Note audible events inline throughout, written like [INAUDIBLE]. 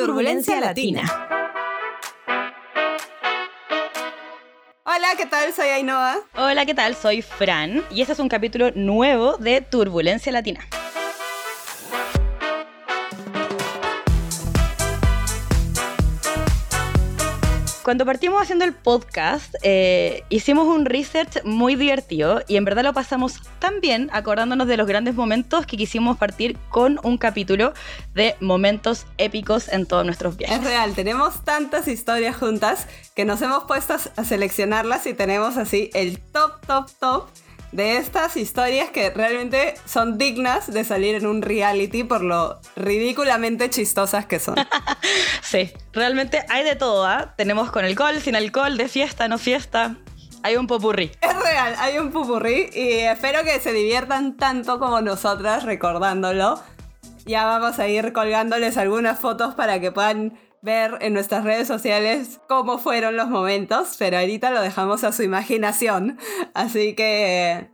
Turbulencia Latina. Hola, ¿qué tal? Soy Ainhoa. Hola, ¿qué tal? Soy Fran y este es un capítulo nuevo de Turbulencia Latina. Cuando partimos haciendo el podcast, eh, hicimos un research muy divertido y en verdad lo pasamos tan bien acordándonos de los grandes momentos que quisimos partir con un capítulo de momentos épicos en todos nuestros viajes. Es real, tenemos tantas historias juntas que nos hemos puesto a seleccionarlas y tenemos así el top, top, top de estas historias que realmente son dignas de salir en un reality por lo ridículamente chistosas que son. [LAUGHS] sí, realmente hay de todo, ¿ah? Tenemos con alcohol, sin alcohol, de fiesta, no fiesta. Hay un popurrí. Es real, hay un popurrí y espero que se diviertan tanto como nosotras recordándolo. Ya vamos a ir colgándoles algunas fotos para que puedan ver en nuestras redes sociales cómo fueron los momentos, pero ahorita lo dejamos a su imaginación. Así que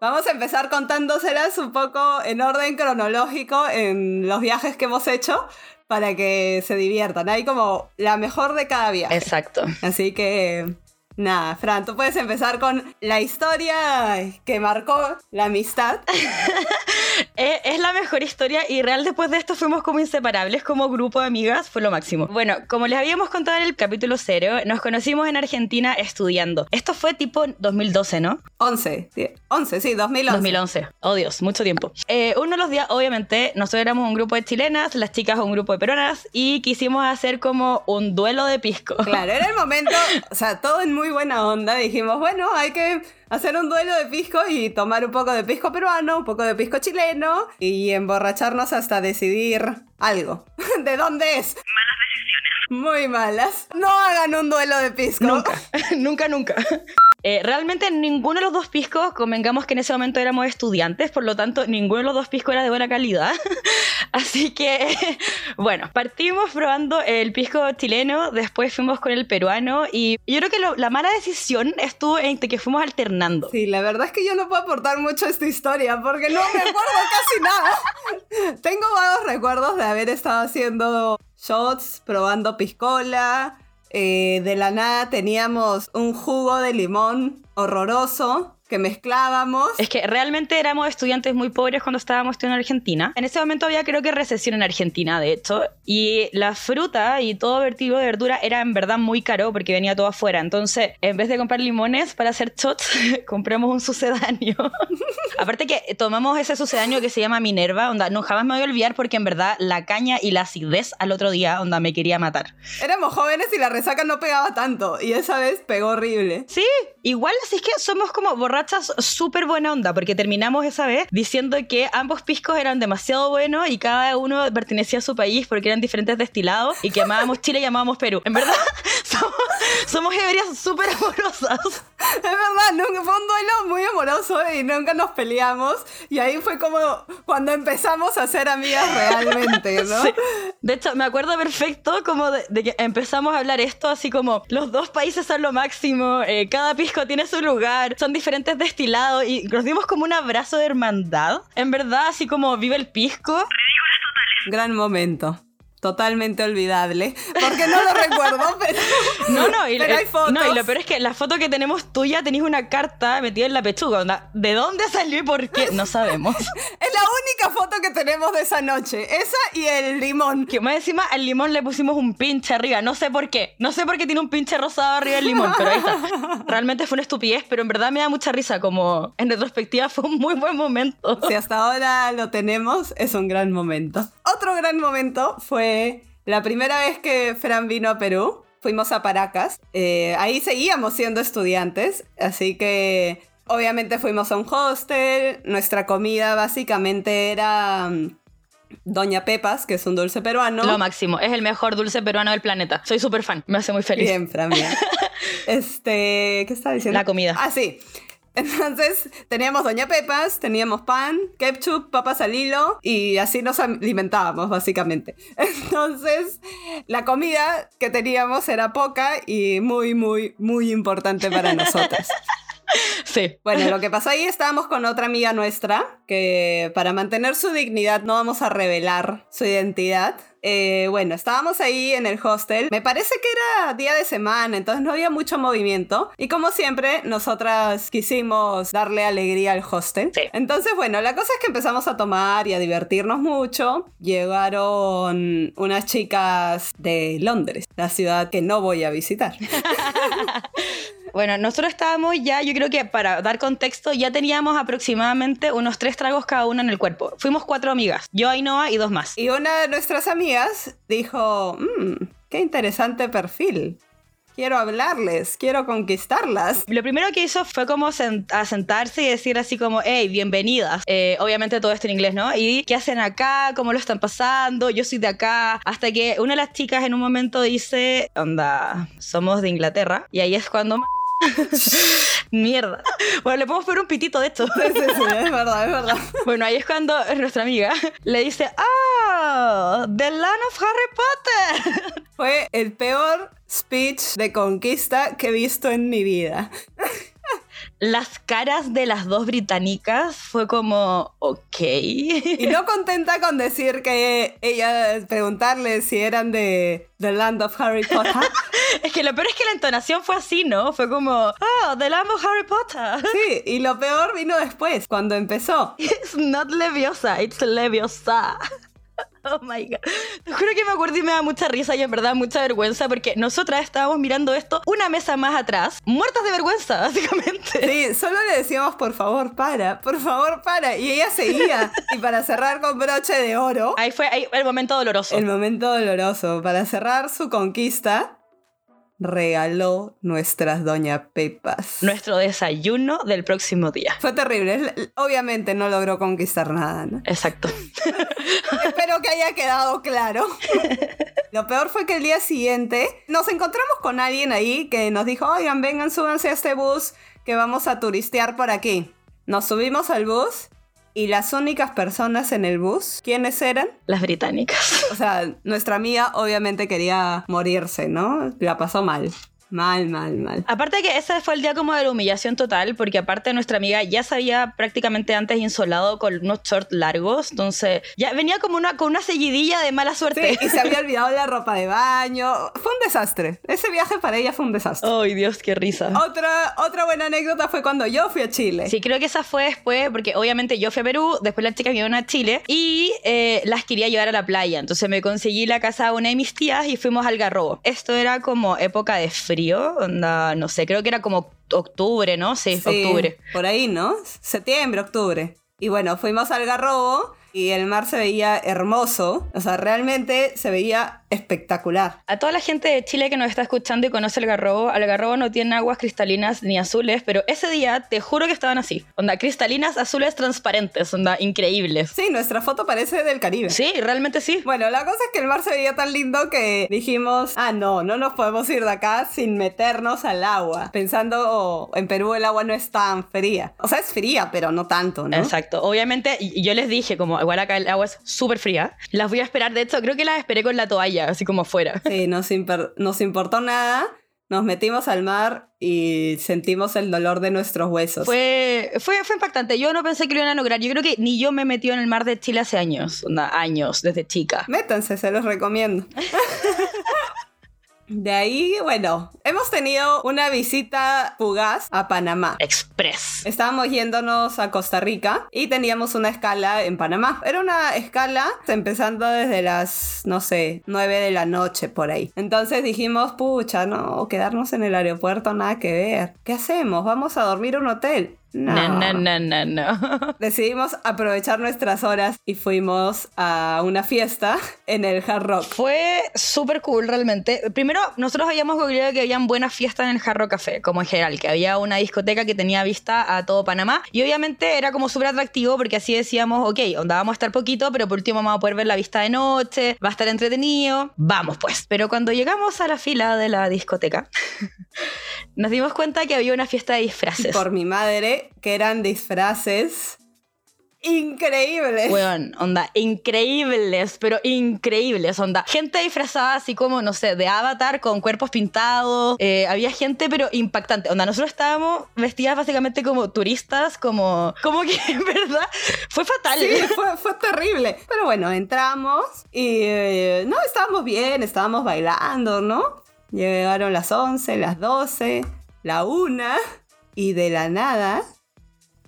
vamos a empezar contándoselas un poco en orden cronológico en los viajes que hemos hecho para que se diviertan. Hay como la mejor de cada viaje. Exacto. Así que Nada, Fran, tú puedes empezar con la historia que marcó la amistad. [LAUGHS] es la mejor historia y real después de esto fuimos como inseparables como grupo de amigas, fue lo máximo. Bueno, como les habíamos contado en el capítulo cero, nos conocimos en Argentina estudiando. Esto fue tipo 2012, ¿no? 11, 11, sí, 2011. 2011, oh Dios, mucho tiempo. Eh, uno de los días, obviamente, nosotros éramos un grupo de chilenas, las chicas un grupo de peruanas y quisimos hacer como un duelo de pisco. Claro, era el momento, [LAUGHS] o sea, todo en muy buena onda. Dijimos, bueno, hay que hacer un duelo de pisco y tomar un poco de pisco peruano, un poco de pisco chileno y emborracharnos hasta decidir algo. [LAUGHS] ¿De dónde es? Muy malas. No hagan un duelo de pisco. Nunca, [LAUGHS] nunca, nunca. Eh, realmente ninguno de los dos piscos, convengamos que en ese momento éramos estudiantes, por lo tanto ninguno de los dos piscos era de buena calidad. [LAUGHS] Así que, [LAUGHS] bueno, partimos probando el pisco chileno, después fuimos con el peruano y yo creo que la mala decisión estuvo en que fuimos alternando. Sí, la verdad es que yo no puedo aportar mucho a esta historia porque no me acuerdo casi nada. Tengo vagos recuerdos de haber estado haciendo shots, probando piscola. Eh, de la nada teníamos un jugo de limón horroroso que mezclábamos. Es que realmente éramos estudiantes muy pobres cuando estábamos en Argentina. En ese momento había creo que recesión en Argentina, de hecho, y la fruta y todo vertido de verdura era en verdad muy caro porque venía todo afuera. Entonces, en vez de comprar limones para hacer shots, [LAUGHS] compramos un sucedáneo. [LAUGHS] Aparte que tomamos ese sucedáneo que se llama Minerva, onda, no jamás me voy a olvidar porque en verdad la caña y la acidez al otro día, onda, me quería matar. Éramos jóvenes y la resaca no pegaba tanto y esa vez pegó horrible. Sí, igual así es que somos como borrachos borrachas súper buena onda, porque terminamos esa vez diciendo que ambos piscos eran demasiado buenos y cada uno pertenecía a su país porque eran diferentes destilados y que amábamos Chile y amábamos Perú. En verdad, [LAUGHS] somos, somos ebrias súper amorosas. Es verdad, fue un duelo muy amoroso y nunca nos peleamos. Y ahí fue como cuando empezamos a ser amigas realmente, [LAUGHS] ¿no? De hecho, me acuerdo perfecto como de, que empezamos a hablar esto así como los dos países son lo máximo, eh, cada pisco tiene su lugar, son diferentes destilados y nos dimos como un abrazo de hermandad. En verdad, así como vive el pisco. Gran momento totalmente olvidable, porque no lo recuerdo, [LAUGHS] pero, no, no, y, hay fotos. No, y lo peor es que la foto que tenemos tuya tenéis una carta metida en la pechuga, onda, ¿de dónde salió y por qué? No [LAUGHS] sabemos. es la única foto que tenemos de esa noche, esa y el limón. Que más encima al limón le pusimos un pinche arriba, no sé por qué, no sé por qué tiene un pinche rosado arriba del limón, pero ahí está. [LAUGHS] Realmente fue una estupidez, pero en verdad me da mucha risa, como en retrospectiva fue un muy buen momento. Si hasta ahora lo tenemos, es un gran momento. Gran momento fue la primera vez que Fran vino a Perú. Fuimos a Paracas. Eh, ahí seguíamos siendo estudiantes, así que obviamente fuimos a un hostel. Nuestra comida básicamente era mm, Doña Pepas, que es un dulce peruano. Lo máximo, es el mejor dulce peruano del planeta. Soy súper fan, me hace muy feliz. Bien, Fran, bien. [LAUGHS] este, ¿qué está diciendo? La comida. Ah, sí. Entonces teníamos Doña Pepas, teníamos pan, ketchup, papas al hilo y así nos alimentábamos básicamente. [LAUGHS] Entonces la comida que teníamos era poca y muy, muy, muy importante para nosotras. [LAUGHS] Sí. Bueno, lo que pasó ahí estábamos con otra amiga nuestra que para mantener su dignidad no vamos a revelar su identidad. Eh, bueno, estábamos ahí en el hostel. Me parece que era día de semana, entonces no había mucho movimiento. Y como siempre, nosotras quisimos darle alegría al hostel. Sí. Entonces, bueno, la cosa es que empezamos a tomar y a divertirnos mucho. Llegaron unas chicas de Londres, la ciudad que no voy a visitar. [LAUGHS] Bueno, nosotros estábamos ya, yo creo que para dar contexto, ya teníamos aproximadamente unos tres tragos cada una en el cuerpo. Fuimos cuatro amigas, yo, Ainhoa y dos más. Y una de nuestras amigas dijo, "Mm, qué interesante perfil. Quiero hablarles, quiero conquistarlas. Lo primero que hizo fue como sen- a sentarse y decir así como, hey, bienvenidas. Eh, obviamente todo esto en inglés, ¿no? Y qué hacen acá, cómo lo están pasando, yo soy de acá. Hasta que una de las chicas en un momento dice, onda, somos de Inglaterra. Y ahí es cuando... [LAUGHS] Mierda. Bueno, le podemos poner un pitito de esto. Sí, sí, sí, es verdad, es verdad. Bueno, ahí es cuando nuestra amiga le dice, ¡Ah! ¡The Land of Harry Potter! [LAUGHS] Fue el peor speech de conquista que he visto en mi vida. [LAUGHS] Las caras de las dos británicas fue como, ok. Y no contenta con decir que ella, preguntarle si eran de The Land of Harry Potter. [LAUGHS] Es que lo peor es que la entonación fue así, ¿no? Fue como, ¡Oh, The Land of Harry Potter! Sí, y lo peor vino después, cuando empezó. It's not Leviosa, it's Leviosa. [LAUGHS] Oh my god. Te juro que me acuerdo y me da mucha risa y en verdad mucha vergüenza porque nosotras estábamos mirando esto una mesa más atrás, muertas de vergüenza, [LAUGHS] básicamente. Sí, solo le decíamos, por favor, para, por favor, para. Y ella seguía. [LAUGHS] Y para cerrar con broche de oro, Ahí fue ahí, el momento doloroso. el momento doloroso, para cerrar su conquista, regaló nuestras Doña Pepas. Nuestro desayuno del próximo día. Fue terrible. Obviamente no logró conquistar nada, ¿no? Exacto. [LAUGHS] Espero que haya quedado claro. [LAUGHS] Lo peor fue que el día siguiente nos encontramos con alguien ahí que nos dijo, oigan, vengan, súbanse a este bus que vamos a turistear por aquí. Nos subimos al bus y las únicas personas en el bus, ¿quiénes eran? Las británicas. O sea, nuestra amiga obviamente quería morirse, ¿no? La pasó mal. Mal, mal, mal. Aparte que ese fue el día como de la humillación total, porque aparte nuestra amiga ya se había prácticamente antes insolado con unos shorts largos, entonces ya venía como una, con una seguidilla de mala suerte. Sí, y se había [LAUGHS] olvidado la ropa de baño. Fue un desastre. Ese viaje para ella fue un desastre. Ay, Dios, qué risa. Otra, otra buena anécdota fue cuando yo fui a Chile. Sí, creo que esa fue después, porque obviamente yo fui a Perú, después las chicas vinieron a Chile y eh, las quería llevar a la playa. Entonces me conseguí la casa de una de mis tías y fuimos al Garrobo. Esto era como época de frío, onda, no sé, creo que era como octubre, ¿no? Sí, Sí, octubre. Por ahí, ¿no? Septiembre, octubre. Y bueno, fuimos al Garrobo y el mar se veía hermoso. O sea, realmente se veía espectacular. A toda la gente de Chile que nos está escuchando y conoce el Garrobo, el Garrobo no tiene aguas cristalinas ni azules, pero ese día te juro que estaban así. Onda, cristalinas, azules, transparentes, onda, increíbles. Sí, nuestra foto parece del Caribe. Sí, realmente sí. Bueno, la cosa es que el mar se veía tan lindo que dijimos, ah, no, no nos podemos ir de acá sin meternos al agua. Pensando, oh, en Perú el agua no es tan fría. O sea, es fría, pero no tanto, ¿no? Exacto. Obviamente, yo les dije, como igual acá el agua es súper fría, las voy a esperar. De hecho, creo que las esperé con la toalla, así como afuera. Sí, nos, nos importó nada. Nos metimos al mar y sentimos el dolor de nuestros huesos. Fue, fue, fue impactante. Yo no pensé que lo iban a lograr. Yo creo que ni yo me he metido en el mar de Chile hace años. Onda, años, desde chica. Métanse, se los recomiendo. [LAUGHS] De ahí, bueno, hemos tenido una visita fugaz a Panamá. Express. Estábamos yéndonos a Costa Rica y teníamos una escala en Panamá. Era una escala empezando desde las, no sé, 9 de la noche por ahí. Entonces dijimos, pucha, no, quedarnos en el aeropuerto, nada que ver. ¿Qué hacemos? ¿Vamos a dormir en un hotel? No. No, no, no, no, no. [LAUGHS] Decidimos aprovechar nuestras horas y fuimos a una fiesta en el Hard Rock. Fue súper cool realmente. Primero, nosotros habíamos googleado que habían buenas fiestas en el Jarro Café, como en general, que había una discoteca que tenía vista a todo Panamá. Y obviamente era como súper atractivo porque así decíamos, ok, onda vamos a estar poquito, pero por último vamos a poder ver la vista de noche, va a estar entretenido. Vamos pues. Pero cuando llegamos a la fila de la discoteca, [LAUGHS] nos dimos cuenta que había una fiesta de disfraces. Por mi madre, que eran disfraces increíbles. Weón, onda, increíbles, pero increíbles, onda. Gente disfrazada así como, no sé, de avatar con cuerpos pintados. Eh, había gente, pero impactante. Onda, nosotros estábamos vestidas básicamente como turistas, como, como que [LAUGHS] en verdad fue fatal. Sí, fue, fue terrible. Pero bueno, entramos y eh, no, estábamos bien, estábamos bailando, ¿no? Llegaron las 11, las 12, la 1 y de la nada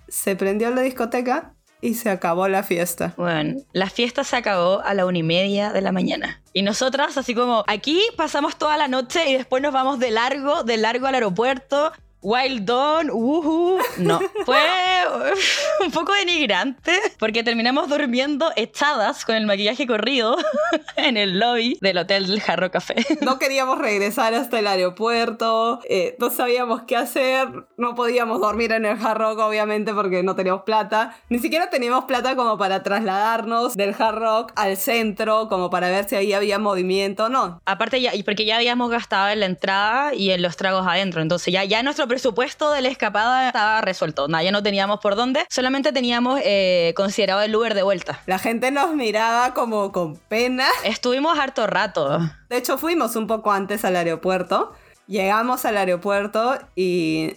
se prendió la discoteca y se acabó la fiesta. Bueno, la fiesta se acabó a la una y media de la mañana. Y nosotras, así como, aquí pasamos toda la noche y después nos vamos de largo, de largo al aeropuerto. Wild Dawn, uhu. No, fue [LAUGHS] un poco denigrante porque terminamos durmiendo echadas con el maquillaje corrido [LAUGHS] en el lobby del hotel del Jarro Café. No queríamos regresar hasta el aeropuerto, eh, no sabíamos qué hacer, no podíamos dormir en el Hard Rock obviamente porque no teníamos plata, ni siquiera teníamos plata como para trasladarnos del Hard Rock al centro, como para ver si ahí había movimiento, no. Aparte ya, porque ya habíamos gastado en la entrada y en los tragos adentro, entonces ya, ya nuestro presupuesto de la escapada estaba resuelto, nada, ya no teníamos por dónde, solamente teníamos eh, considerado el Uber de vuelta. La gente nos miraba como con pena. Estuvimos harto rato. De hecho, fuimos un poco antes al aeropuerto. Llegamos al aeropuerto y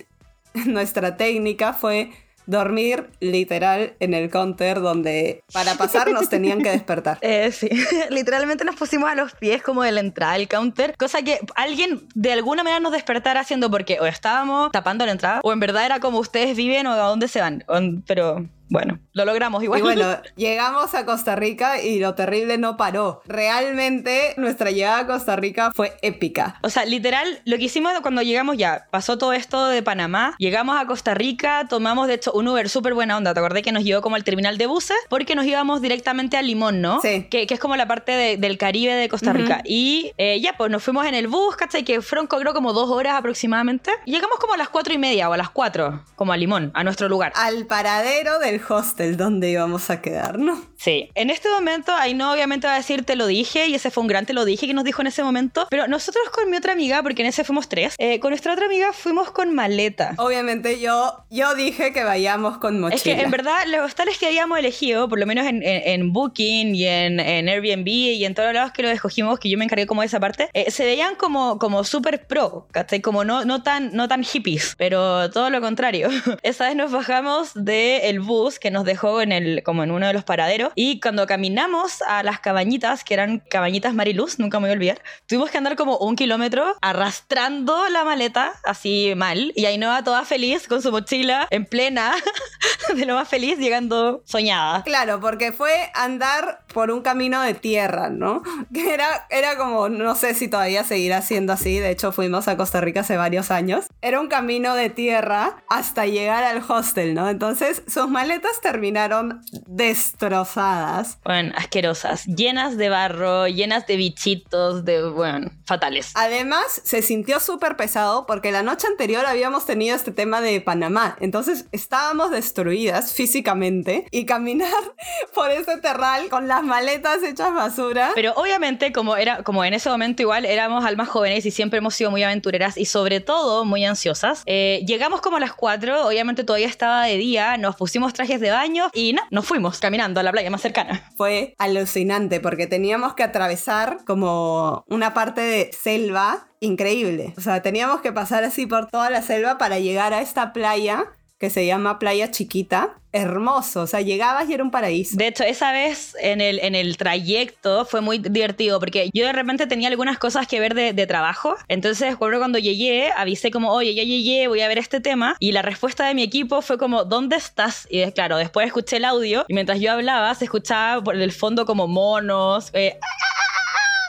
[LAUGHS] nuestra técnica fue dormir literal en el counter donde para pasar nos tenían que despertar. [LAUGHS] Eh, sí, [LAUGHS] literalmente nos pusimos a los pies como de la entrada del counter, cosa que alguien de alguna manera nos despertara haciendo porque o estábamos tapando la entrada o en verdad era como ustedes viven o a dónde se van, pero bueno, lo logramos igual. Y bueno, llegamos a Costa Rica y lo terrible no paró. Realmente nuestra llegada a Costa Rica fue épica. O sea, literal, lo que hicimos cuando llegamos ya, pasó todo esto de Panamá, llegamos a Costa Rica, tomamos de hecho un Uber súper buena onda, ¿te acordé que nos llevó como al terminal de buses? Porque nos íbamos directamente a Limón, ¿no? Sí. Que, que es como la parte de- del Caribe de Costa Rica. Y eh, ya, pues nos fuimos en el bus, ¿cachai? Que fueron creo como dos horas aproximadamente. Llegamos como a las cuatro y media o a las cuatro, como a Limón, a nuestro lugar. Al paradero del hostel donde íbamos a quedarnos. Sí. En este momento, no obviamente va a decir te lo dije, y ese fue un gran te lo dije que nos dijo en ese momento. Pero nosotros con mi otra amiga, porque en ese fuimos tres, eh, con nuestra otra amiga fuimos con maleta. Obviamente yo, yo dije que vayamos con mochila. Es que en verdad los hostales que habíamos elegido, por lo menos en, en- en Booking y en, en Airbnb y en todos los lados que lo escogimos, que yo me encargué como de esa parte, eh, se veían como, como súper pro, ¿cachai? Como no, no, tan, no tan hippies, pero todo lo contrario. [LAUGHS] esa vez nos bajamos del bus que nos dejó en el, como en uno de los paraderos y cuando caminamos a las cabañitas, que eran cabañitas Mariluz, nunca me voy a olvidar, tuvimos que andar como un kilómetro arrastrando la maleta así mal y Ainhoa toda feliz con su mochila en plena [LAUGHS] de lo más feliz llegando soñada. Claro, porque fue andar por un camino de tierra, ¿no? [LAUGHS] Que era, era como, no sé si todavía seguirá siendo así, de hecho fuimos a Costa Rica hace varios años. Era un camino de tierra hasta llegar al hostel, ¿no? Entonces sus maletas terminaron destrozadas. Bueno, asquerosas, llenas de barro, llenas de bichitos, de, bueno, fatales. Además, se sintió súper pesado porque la noche anterior habíamos tenido este tema de Panamá. Entonces estábamos destruidas físicamente y caminar [LAUGHS] por ese terral con las maletas hechas basura. Pero obviamente, como era, como en ese momento igual éramos almas jóvenes y siempre hemos sido muy aventureras y sobre todo muy ansiosas, eh, llegamos como a las 4, obviamente todavía estaba de día, nos pusimos trajes de baño y nos fuimos caminando a la playa más cercana. Fue alucinante porque teníamos que atravesar como una parte de selva increíble. O sea, teníamos que pasar así por toda la selva para llegar a esta playa que se llama Playa Chiquita. Hermoso, o sea, llegabas y era un paraíso. De hecho, esa vez en el, en el trayecto fue muy divertido porque yo de repente tenía algunas cosas que ver de, de trabajo. Entonces, cuando llegué, avisé como, oye, ya llegué, voy a ver este tema. Y la respuesta de mi equipo fue como, ¿dónde estás? Y eh, claro, después escuché el audio y mientras yo hablaba se escuchaba por el fondo como monos. eh,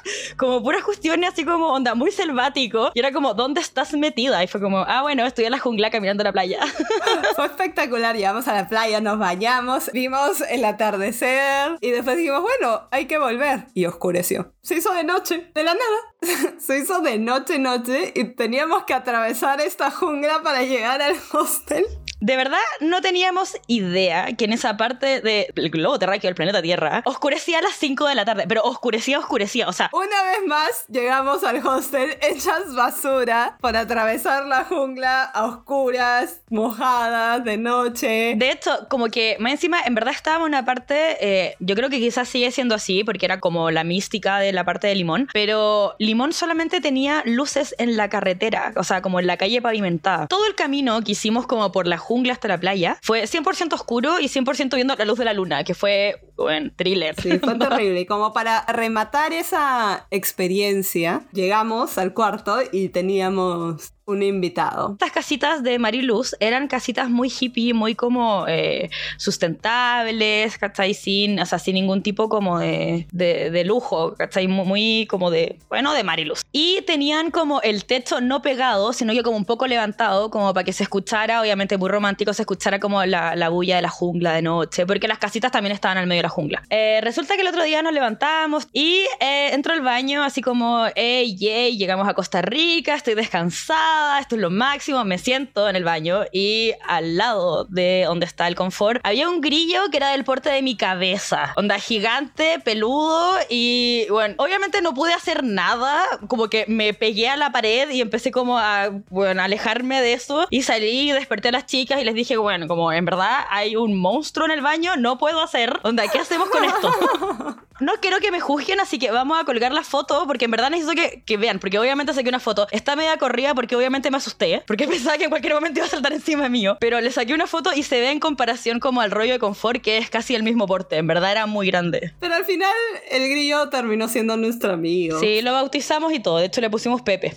[LAUGHS] como puras cuestiones así como onda muy selvático y era como ¿dónde estás metida? y fue como ah bueno estoy en la jungla caminando a la playa [LAUGHS] [LAUGHS] Fue espectacular, llegamos a la playa, nos bañamos, vimos el atardecer y después dijimos, bueno, hay que volver. Y oscureció. Se hizo de noche, de la nada. Se hizo de noche, noche y teníamos que atravesar esta jungla para llegar al hostel. De verdad, no teníamos idea que en esa parte del globo terráqueo del planeta Tierra oscurecía a las 5 de la tarde, pero oscurecía, oscurecía, o sea... Una vez más llegamos al hostel hechas basura por atravesar la jungla a oscuras, mojadas, de noche. De hecho, como que más encima, en verdad estábamos en una parte, eh, yo creo que quizás sigue siendo así, porque era como la mística de la parte de Limón, pero Limón solamente tenía luces en la carretera, o sea, como en la calle pavimentada. Todo el camino que hicimos como por la jungla hasta la playa fue 100% oscuro y 100% viendo la luz de la luna, que fue, bueno, thriller. Sí, fue [LAUGHS] terrible. Y como para rematar esa experiencia, llegamos al cuarto y teníamos un invitado. Estas casitas de Mariluz eran casitas muy hippie, muy como eh, sustentables, ¿cachai? Sin, o sea, sin ningún tipo como de, de, lujo, ¿cachai? Muy, como de, bueno, de Mariluz. Y tenían como el techo no pegado, sino que como un poco levantado, como para que se escuchara, obviamente muy romántico, se escuchara como la, la bulla de la jungla de noche, porque las casitas también estaban al medio de la jungla. Eh, resulta que el otro día nos levantamos y eh, entro al baño así como, hey, llegamos a Costa Rica, estoy descansada esto es lo máximo, me siento en el baño y al lado de donde está el confort había un grillo que era del porte de mi cabeza, onda gigante, peludo y bueno, obviamente no pude hacer nada, como que me pegué a la pared y empecé como a, bueno, alejarme de eso. Y salí desperté a las chicas y les dije, bueno, como en verdad hay un monstruo en el baño, no puedo hacer, onda, ¿qué hacemos con esto? [LAUGHS] no quiero que me juzguen, así que vamos a colgar la foto porque en verdad necesito que, que vean, porque obviamente saqué una foto, está media corrida porque obviamente me asusté, porque [LAUGHS] pensaba que en cualquier momento iba a saltar encima mío, pero le saqué una foto y se ve en comparación como al rollo de confort, que es casi el mismo porte, en verdad era muy grande. Pero al final el grillo terminó siendo nuestro amigo. Sí, lo bautizamos y todo, de hecho le pusimos Pepe.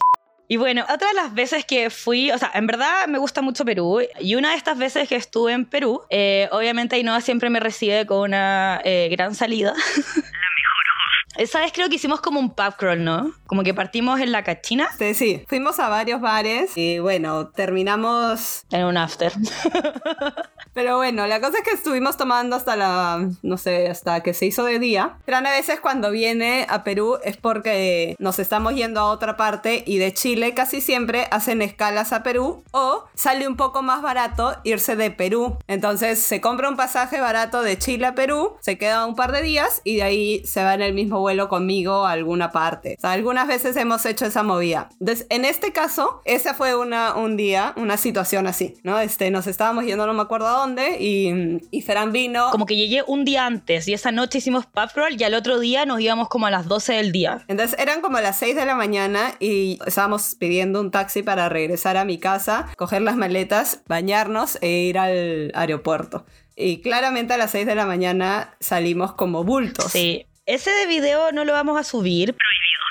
Y bueno, otra de las veces que fui, o sea, en verdad me gusta mucho Perú. Y una de estas veces que estuve en Perú, eh, obviamente Ainhoa siempre me recibe con una eh, gran salida. [LAUGHS] Esa vez creo que hicimos como un pub crawl, ¿no? Como que partimos en la cachina. Sí, sí. Fuimos a varios bares y bueno, terminamos... En un after. [LAUGHS] Pero bueno, la cosa es que estuvimos tomando hasta la, no sé, hasta que se hizo de día. Pero a veces cuando viene a Perú es porque nos estamos yendo a otra parte y de Chile casi siempre hacen escalas a Perú o sale un poco más barato irse de Perú. Entonces se compra un pasaje barato de Chile a Perú, se queda un par de días y de ahí se va en el mismo vuelo conmigo a alguna parte. O sea, algunas veces hemos hecho esa movida. Entonces, en este caso, esa fue una, un día, una situación así, ¿no? Este, nos estábamos yendo, no me acuerdo a dónde y, y Ferán vino. Como que llegué un día antes y esa noche hicimos pub crawl y al otro día nos íbamos como a las 12 del día. Entonces eran como las 6 de la mañana y estábamos pidiendo un taxi para regresar a mi casa, coger las maletas, bañarnos e ir al aeropuerto. Y claramente a las 6 de la mañana salimos como bultos. Sí. Ese de video no lo vamos a subir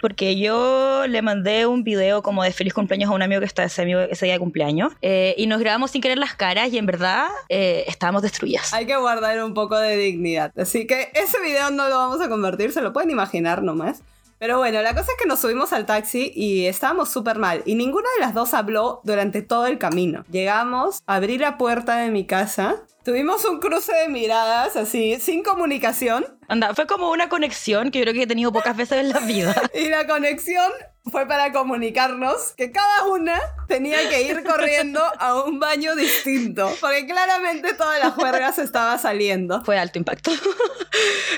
porque yo le mandé un video como de feliz cumpleaños a un amigo que está ese, amigo, ese día de cumpleaños eh, y nos grabamos sin querer las caras y en verdad eh, estábamos destruidas. Hay que guardar un poco de dignidad. Así que ese video no lo vamos a convertir, se lo pueden imaginar nomás. Pero bueno, la cosa es que nos subimos al taxi y estábamos súper mal. Y ninguna de las dos habló durante todo el camino. Llegamos, abrí la puerta de mi casa. Tuvimos un cruce de miradas así, sin comunicación. Anda, fue como una conexión que yo creo que he tenido pocas veces en la vida. [LAUGHS] y la conexión fue para comunicarnos que cada una tenía que ir corriendo a un baño distinto, porque claramente toda la juerga se estaba saliendo. Fue alto impacto.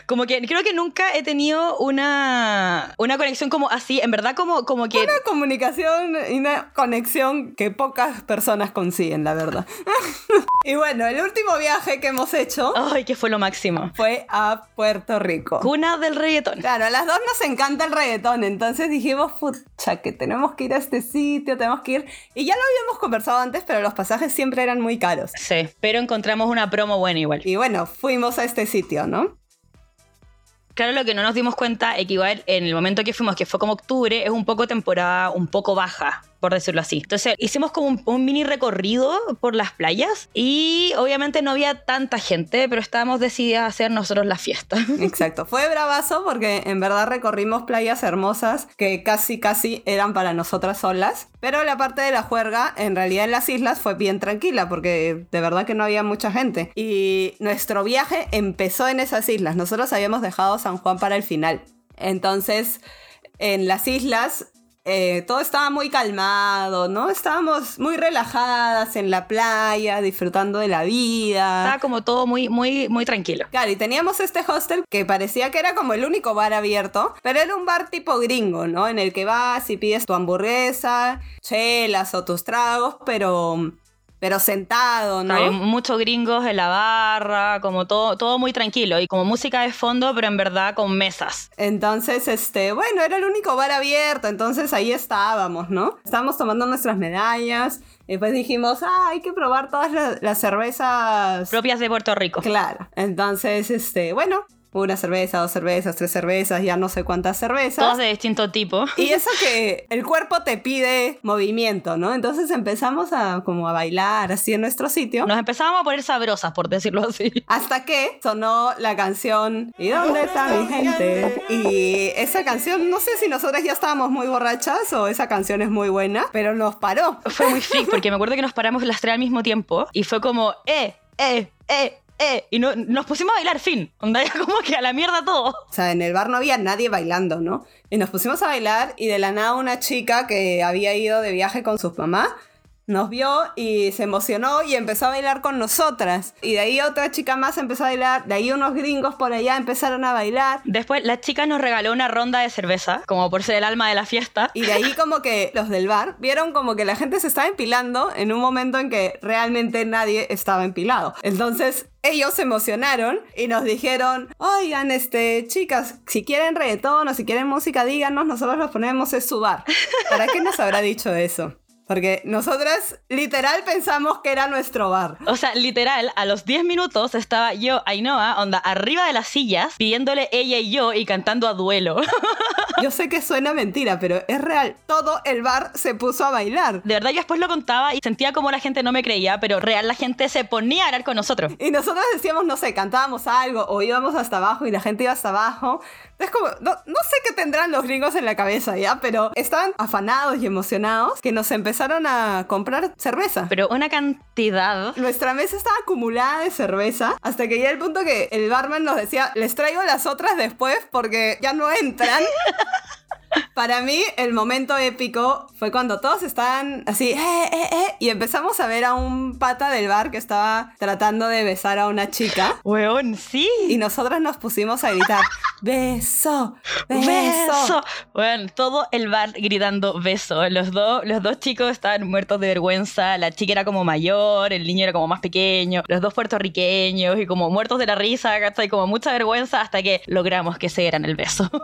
como que creo que nunca he tenido una, una conexión como así, en verdad como, como que... Una comunicación y una conexión que pocas personas consiguen, la verdad. [LAUGHS] y bueno, el último viaje que hemos hecho... Ay, que fue lo máximo. Fue a Puerto Rico. Cuna del reggaetón. Claro, a las dos nos encanta el reggaetón, entonces dijimos, pucha, que tenemos que ir a este sitio, tenemos que ir y ya lo habíamos conversado antes, pero los pasajes siempre eran muy caros. Sí, pero encontramos una promo buena igual. Y bueno, fuimos a este sitio, ¿no? Claro, lo que no nos dimos cuenta es que igual en el momento que fuimos, que fue como octubre, es un poco temporada un poco baja por decirlo así. Entonces hicimos como un, mini recorrido por las playas y obviamente no había tanta gente, pero estábamos decididas a hacer nosotros la fiesta. [LAUGHS] Exacto, fue bravazo porque en verdad recorrimos playas hermosas que casi casi eran para nosotras solas, pero la parte de la juerga en realidad en las islas fue bien tranquila porque de verdad que no había mucha gente y nuestro viaje empezó en esas islas. Nosotros habíamos dejado San Juan para el final. Entonces, en las islas eh, todo estaba muy calmado, ¿no? Estábamos muy relajadas en la playa, disfrutando de la vida. Estaba como todo muy, muy, muy tranquilo. Claro, y teníamos este hostel que parecía que era como el único bar abierto, pero era un bar tipo gringo, ¿no? En el que vas y pides tu hamburguesa, chelas o tus tragos, pero pero sentado, ¿no? Hay muchos gringos en la barra, como todo, todo muy tranquilo y como música de fondo, pero en verdad con mesas. Entonces, este, bueno, era el único bar abierto, entonces ahí estábamos, ¿no? Estábamos tomando nuestras medallas. Y después dijimos, ah, hay que probar todas las, las cervezas propias de Puerto Rico. Claro. Entonces, este, bueno, una cerveza, dos cervezas, tres cervezas, ya no sé cuántas cervezas. Todas de distinto tipo. Y eso que el cuerpo te pide movimiento, ¿no? Entonces empezamos a como a bailar así en nuestro sitio. Nos empezamos a poner sabrosas, por decirlo así. Hasta que sonó la canción ¿Y dónde está mi gente? Y esa canción, no sé si nosotras ya estábamos muy borrachas o esa canción es muy buena, pero nos paró. Fue muy [LAUGHS] freak porque me acuerdo que nos paramos las tres al mismo tiempo y fue como, eh, eh, eh, eh, y no, nos pusimos a bailar, fin. Onda, [LAUGHS] como que a la mierda todo. O sea, en el bar no había nadie bailando, ¿no? Y nos pusimos a bailar y de la nada una chica que había ido de viaje con sus mamás nos vio y se emocionó y empezó a bailar con nosotras. Y de ahí otra chica más empezó a bailar, de ahí unos gringos por allá empezaron a bailar. Después la chica nos regaló una ronda de cerveza, como por ser el alma de la fiesta. Y de ahí como que los del bar vieron como que la gente se estaba empilando en un momento en que realmente nadie estaba empilado. Entonces ellos se emocionaron y nos dijeron, oigan, este, chicas, si quieren reggaetón o si quieren música, díganos, nosotros los ponemos en su bar. ¿Para qué nos habrá dicho eso? Porque nosotras literal pensamos que era nuestro bar. O sea, literal, a los 10 minutos estaba yo, Ainhoa, onda, arriba de las sillas, pidiéndole ella y yo y cantando a duelo. [LAUGHS] Yo sé que suena mentira, pero es real. Todo el bar se puso a bailar. De verdad, yo después lo contaba y sentía como la gente no me creía, pero real la gente se ponía a hablar con nosotros. Y nosotros decíamos, no sé, cantábamos algo o íbamos hasta abajo y la gente iba hasta abajo. Es como, no, no, sé qué tendrán los gringos en la cabeza ya, pero estaban afanados y emocionados que nos empezaron a comprar cerveza. Pero una cantidad. Nuestra mesa estaba acumulada de cerveza hasta que ya el punto que el barman nos decía, les traigo las otras después porque ya no entran. [LAUGHS] Para mí, el momento épico fue cuando todos estaban así, eh, eh, eh, y empezamos a ver a un pata del bar que estaba tratando de besar a una chica. Weón, sí. Y nosotras nos pusimos a gritar, beso, beso. beso. Bueno, todo el bar gritando beso. Los, dos los dos chicos estaban muertos de vergüenza. La chica era como mayor, el niño era como más pequeño. Los dos puertorriqueños y como muertos de la risa, Y Como mucha vergüenza hasta que logramos que se dieran el beso. [LAUGHS]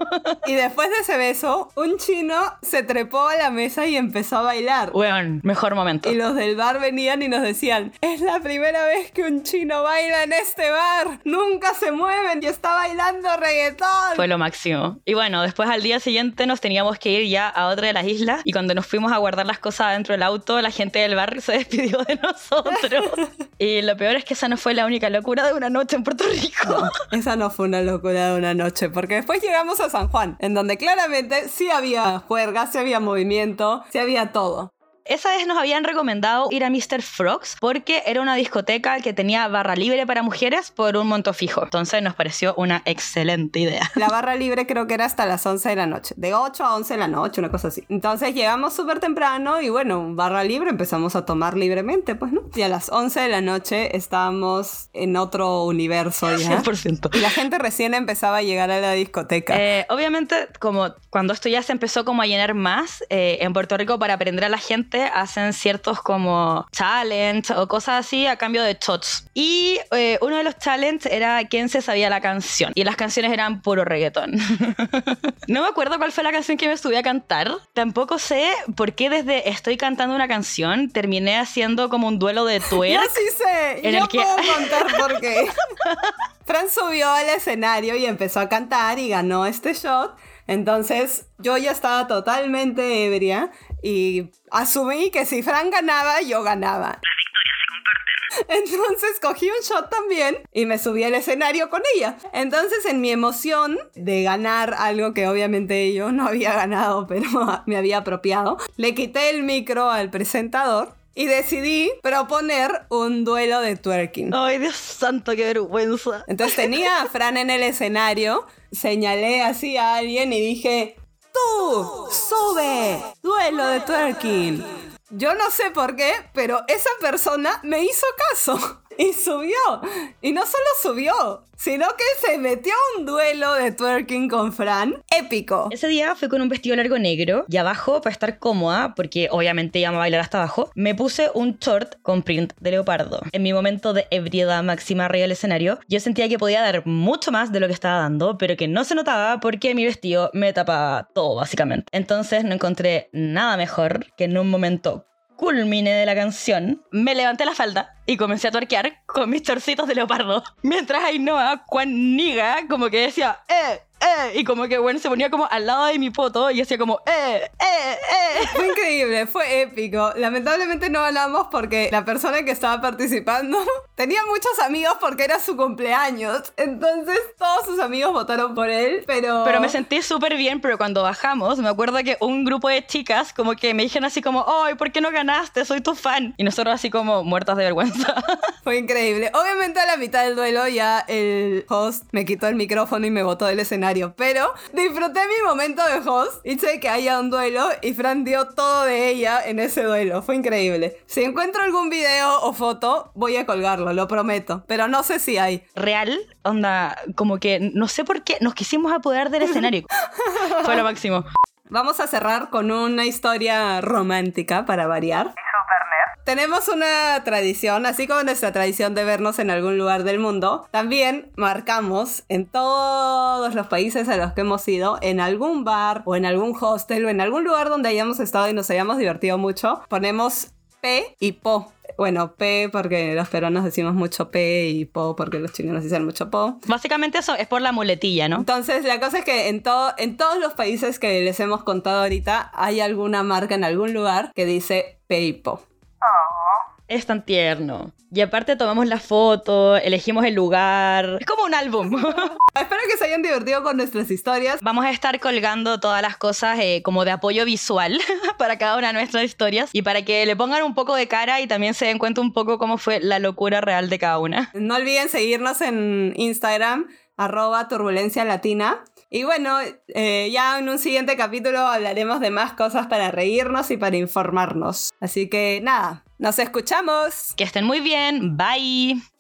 Y después de ese beso, un chino se trepó a la mesa y empezó a bailar. Bueno, mejor momento. Y los del bar venían y nos decían, es la primera vez que un chino baila en este bar. Nunca se mueven y está bailando reggaetón. Fue lo máximo. Y bueno, después al día siguiente nos teníamos que ir ya a otra de las islas y cuando nos fuimos a guardar las cosas dentro del auto, la gente del bar se [LAUGHS] despidió de nosotros. [LAUGHS] y lo peor es que esa no fue la única locura de una noche en Puerto Rico. esa no fue una locura de una noche, porque después llegamos a San Juan, en donde claramente sí había juerga, sí había movimiento, sí había todo. Esa vez nos habían recomendado ir a Mr. Frogs porque era una discoteca que tenía barra libre para mujeres por un monto fijo. Entonces nos pareció una excelente idea. La barra libre creo que era hasta las 11 de la noche. De 8 a 11 de la noche, una cosa así. Entonces llegamos súper temprano y bueno, barra libre empezamos a tomar libremente, pues, ¿no? Y a las 11 de la noche estábamos en otro universo ya. 100%. Y la gente recién empezaba a llegar a la discoteca. Eh, obviamente, como cuando esto ya se empezó como a llenar más, eh, en Puerto Rico para aprender a la gente hacen ciertos como challenge o cosas así a cambio de shots. Y eh, uno de los challenges era quién se sabía la canción. Y las canciones eran puro reggaetón. [LAUGHS] no me acuerdo cuál fue la canción que me subí a cantar. Tampoco sé por qué desde estoy cantando una canción terminé haciendo como un duelo de [LAUGHS] twerk. Ya sí sé. En el que... puedo contar por qué. [LAUGHS] Fran subió al escenario y empezó a cantar y ganó este shot. Entonces yo ya estaba totalmente ebria y asumí que si Fran ganaba, yo ganaba. Las victorias se comparten. [LAUGHS] Entonces cogí un shot también y me subí al escenario con ella. Entonces en mi emoción de ganar algo que obviamente yo no había ganado, [LAUGHS] pero me había apropiado, le quité el micro al presentador y decidí proponer un duelo de twerking. Ay, Dios santo, qué vergüenza. Entonces tenía a Fran en el escenario, señalé así a alguien y dije, tú, sube duelo de twerking. Yo no sé por qué, pero esa persona me hizo caso. Y subió. Y no solo subió, sino que se metió un duelo de twerking con Fran. Épico. Ese día fui con un vestido largo negro y abajo, para estar cómoda, porque obviamente íbamos a bailar hasta abajo, me puse un short con print de leopardo. En mi momento de ebriedad máxima arriba del escenario, yo sentía que podía dar mucho más de lo que estaba dando, pero que no se notaba porque mi vestido me tapaba todo, básicamente. Entonces no encontré nada mejor que en un momento culmine de la canción, me levanté la falda y comencé a tuerquear con mis torcitos de leopardo. [LAUGHS] Mientras Ainhoa, cuan niga, como que decía, ¡eh! ¡Eh! Y como que, bueno, se ponía como al lado de mi poto y hacía como, ¡eh! ¡eh! ¡eh! Fue increíble, fue épico. Lamentablemente no ganamos porque la persona que estaba participando [LAUGHS] tenía muchos amigos porque era su cumpleaños. Entonces todos sus amigos votaron por él, pero... Pero me sentí súper bien, pero cuando bajamos, me acuerdo que un grupo de chicas como que me dijeron así como, ¡ay, ¿por qué no ganaste? Soy tu fan. Y nosotros así como muertas de vergüenza. [LAUGHS] Fue increíble. Obviamente a la mitad del duelo ya el host me quitó el micrófono y me botó del escenario, pero disfruté mi momento de host. Hice que haya un duelo y Fran dio todo de ella en ese duelo. Fue increíble. Si encuentro algún video o foto, voy a colgarlo, lo prometo. Pero no sé si hay. Real, onda, como que no sé por qué nos quisimos apoderar del escenario. [LAUGHS] Fue lo máximo. Vamos a cerrar con una historia romántica para variar. Tenemos una tradición, así como nuestra tradición de vernos en algún lugar del mundo, también marcamos en todos los países a los que hemos ido, en algún bar o en algún hostel o en algún lugar donde hayamos estado y nos hayamos divertido mucho, ponemos P y Po. Bueno, P porque los peruanos decimos mucho P y Po porque los chilenos dicen mucho Po. Básicamente eso es por la muletilla, ¿no? Entonces, la cosa es que en, todo, en todos los países que les hemos contado ahorita hay alguna marca en algún lugar que dice P y Po. Es tan tierno. Y aparte tomamos la foto, elegimos el lugar. Es como un álbum. [LAUGHS] Espero que se hayan divertido con nuestras historias. Vamos a estar colgando todas las cosas eh, como de apoyo visual [LAUGHS] para cada una de nuestras historias y para que le pongan un poco de cara y también se den cuenta un poco cómo fue la locura real de cada una. No olviden seguirnos en Instagram, arroba turbulencia latina. Y bueno, eh, ya en un siguiente capítulo hablaremos de más cosas para reírnos y para informarnos. Así que nada, nos escuchamos. Que estén muy bien. Bye.